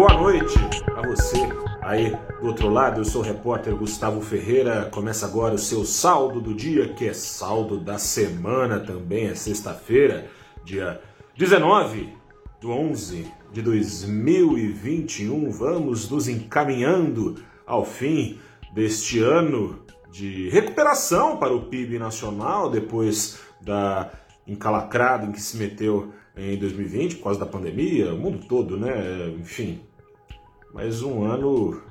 boa noite a você aí do outro lado. Eu sou o repórter Gustavo Ferreira. Começa agora o seu saldo do dia, que é saldo da semana também, é sexta-feira, dia 19 do 11 de 2021. Vamos nos encaminhando ao fim deste ano de recuperação para o PIB nacional depois da encalacrada em que se meteu em 2020 por causa da pandemia, o mundo todo, né? Enfim, mais um ano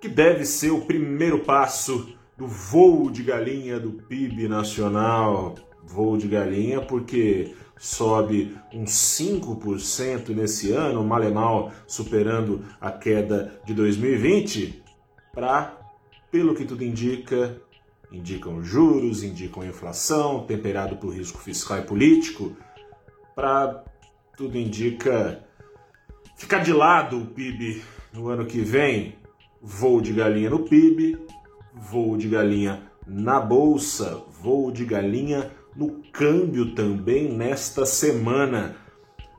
que deve ser o primeiro passo do voo de galinha do PIB nacional. Voo de galinha porque sobe uns 5% nesse ano, mal e mal superando a queda de 2020, para, pelo que tudo indica, indicam juros, indicam inflação, temperado por risco fiscal e político, para tudo indica ficar de lado o PIB no ano que vem, voo de galinha no PIB, voo de galinha na bolsa, voo de galinha no câmbio também nesta semana.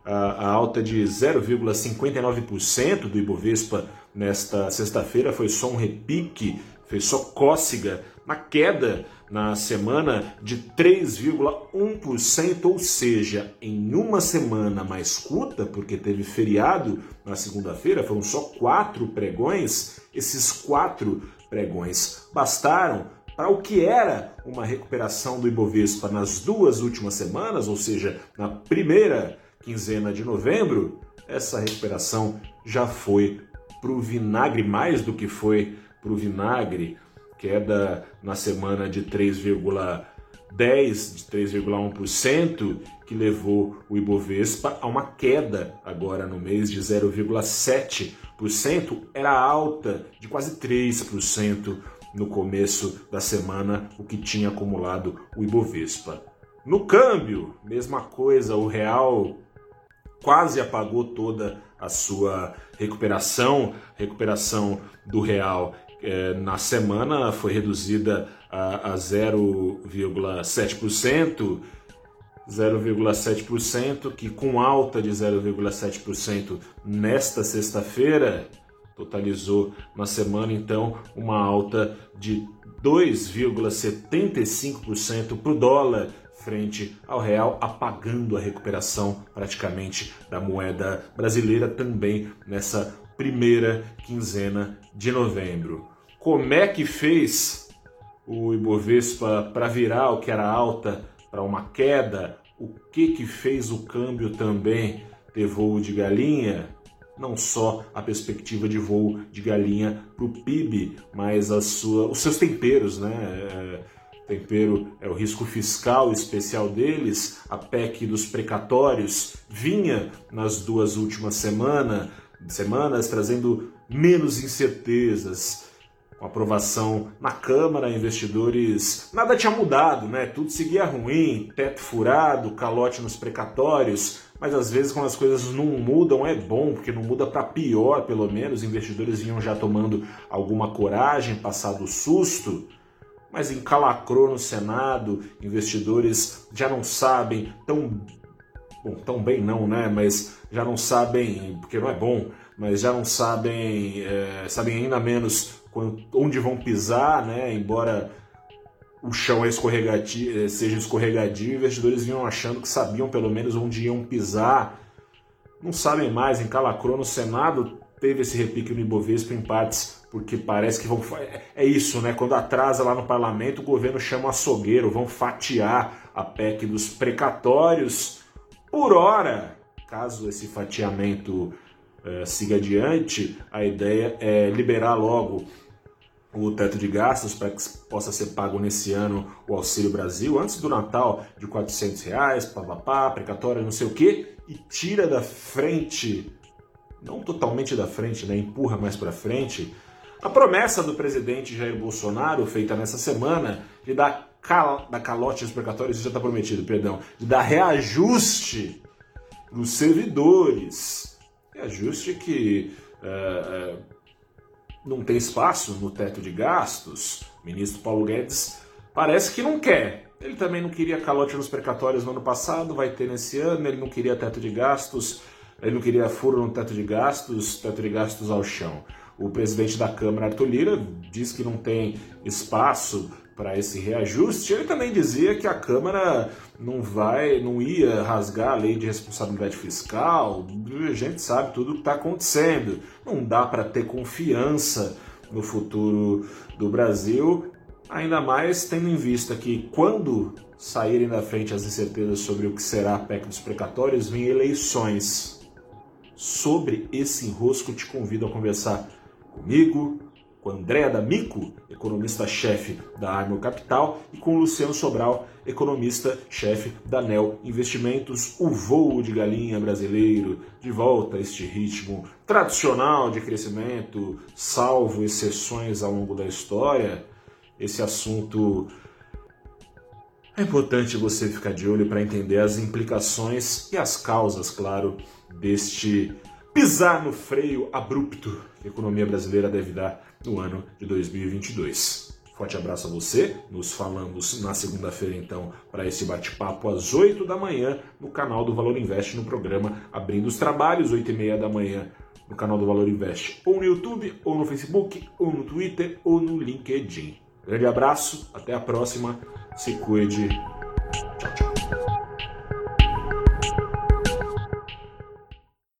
A, alta de 0,59% do Ibovespa nesta sexta-feira foi só um repique, fez só cócega na queda na semana de 3,1%, ou seja, em uma semana mais curta, porque teve feriado na segunda-feira, foram só quatro pregões, esses quatro pregões bastaram para o que era uma recuperação do Ibovespa nas duas últimas semanas, ou seja, na primeira quinzena de novembro, essa recuperação já foi para o vinagre, mais do que foi para o vinagre queda na semana de 3,10, de 3,1%, que levou o Ibovespa a uma queda agora no mês de 0,7%, era alta de quase 3% no começo da semana, o que tinha acumulado o Ibovespa. No câmbio, mesma coisa, o real quase apagou toda a sua recuperação, recuperação do real é, na semana foi reduzida a, a 0,7%, 0,7%, que com alta de 0,7% nesta sexta-feira, totalizou na semana então uma alta de 2,75% para o dólar frente ao real, apagando a recuperação praticamente da moeda brasileira também nessa primeira quinzena de novembro. Como é que fez o Ibovespa para virar o que era alta para uma queda? O que que fez o câmbio também ter voo de galinha? Não só a perspectiva de voo de galinha para o PIB, mas a sua, os seus temperos, né? É, tempero é o risco fiscal especial deles, a PEC dos precatórios vinha nas duas últimas semanas semanas, trazendo menos incertezas. Com aprovação na Câmara, investidores. Nada tinha mudado, né? Tudo seguia ruim, teto furado, calote nos precatórios. Mas às vezes, quando as coisas não mudam, é bom, porque não muda para pior, pelo menos. Investidores vinham já tomando alguma coragem, passado o susto mas encalacrou no Senado, investidores já não sabem tão bom, tão bem não, né? Mas já não sabem, porque não é bom, mas já não sabem, é, sabem ainda menos onde vão pisar, né? Embora o chão é escorregadio, é, seja escorregadio, investidores vinham achando que sabiam pelo menos onde iam pisar. Não sabem mais, encalacrou no Senado, teve esse repique no Ibovespa em partes, porque parece que vão. É isso, né? Quando atrasa lá no parlamento, o governo chama açougueiro, vão fatiar a PEC dos precatórios por hora. Caso esse fatiamento uh, siga adiante, a ideia é liberar logo o teto de gastos para que possa ser pago nesse ano o Auxílio Brasil, antes do Natal, de 400 reais, papapá, precatória, não sei o quê, e tira da frente, não totalmente da frente, né, empurra mais para frente, a promessa do presidente Jair Bolsonaro, feita nessa semana, de dar cal, da calote aos precatórios, isso já está prometido, perdão, de dar reajuste nos servidores. Reajuste que uh, uh, não tem espaço no teto de gastos. O ministro Paulo Guedes parece que não quer. Ele também não queria calote nos precatórios no ano passado, vai ter nesse ano, ele não queria teto de gastos. ele não queria furo no teto de gastos, teto de gastos ao chão. O presidente da Câmara, Arthur Lira, diz que não tem espaço para esse reajuste. Ele também dizia que a Câmara não vai, não ia rasgar a lei de responsabilidade fiscal. A gente sabe tudo o que está acontecendo. Não dá para ter confiança no futuro do Brasil, ainda mais tendo em vista que quando saírem da frente as incertezas sobre o que será a PEC dos precatórios, vem eleições. Sobre esse enrosco, te convido a conversar comigo, com Andréa D'Amico, economista-chefe da Armo Capital, e com Luciano Sobral, economista-chefe da NEL Investimentos, o voo de galinha brasileiro, de volta a este ritmo tradicional de crescimento, salvo exceções ao longo da história. Esse assunto é importante você ficar de olho para entender as implicações e as causas, claro, deste pisar no freio abrupto que a economia brasileira deve dar no ano de 2022. Forte abraço a você. Nos falamos na segunda-feira, então, para esse bate-papo às 8 da manhã no canal do Valor Invest, no programa Abrindo os Trabalhos, 8 e meia da manhã no canal do Valor Invest, ou no YouTube, ou no Facebook, ou no Twitter, ou no LinkedIn. Grande abraço, até a próxima. Se cuide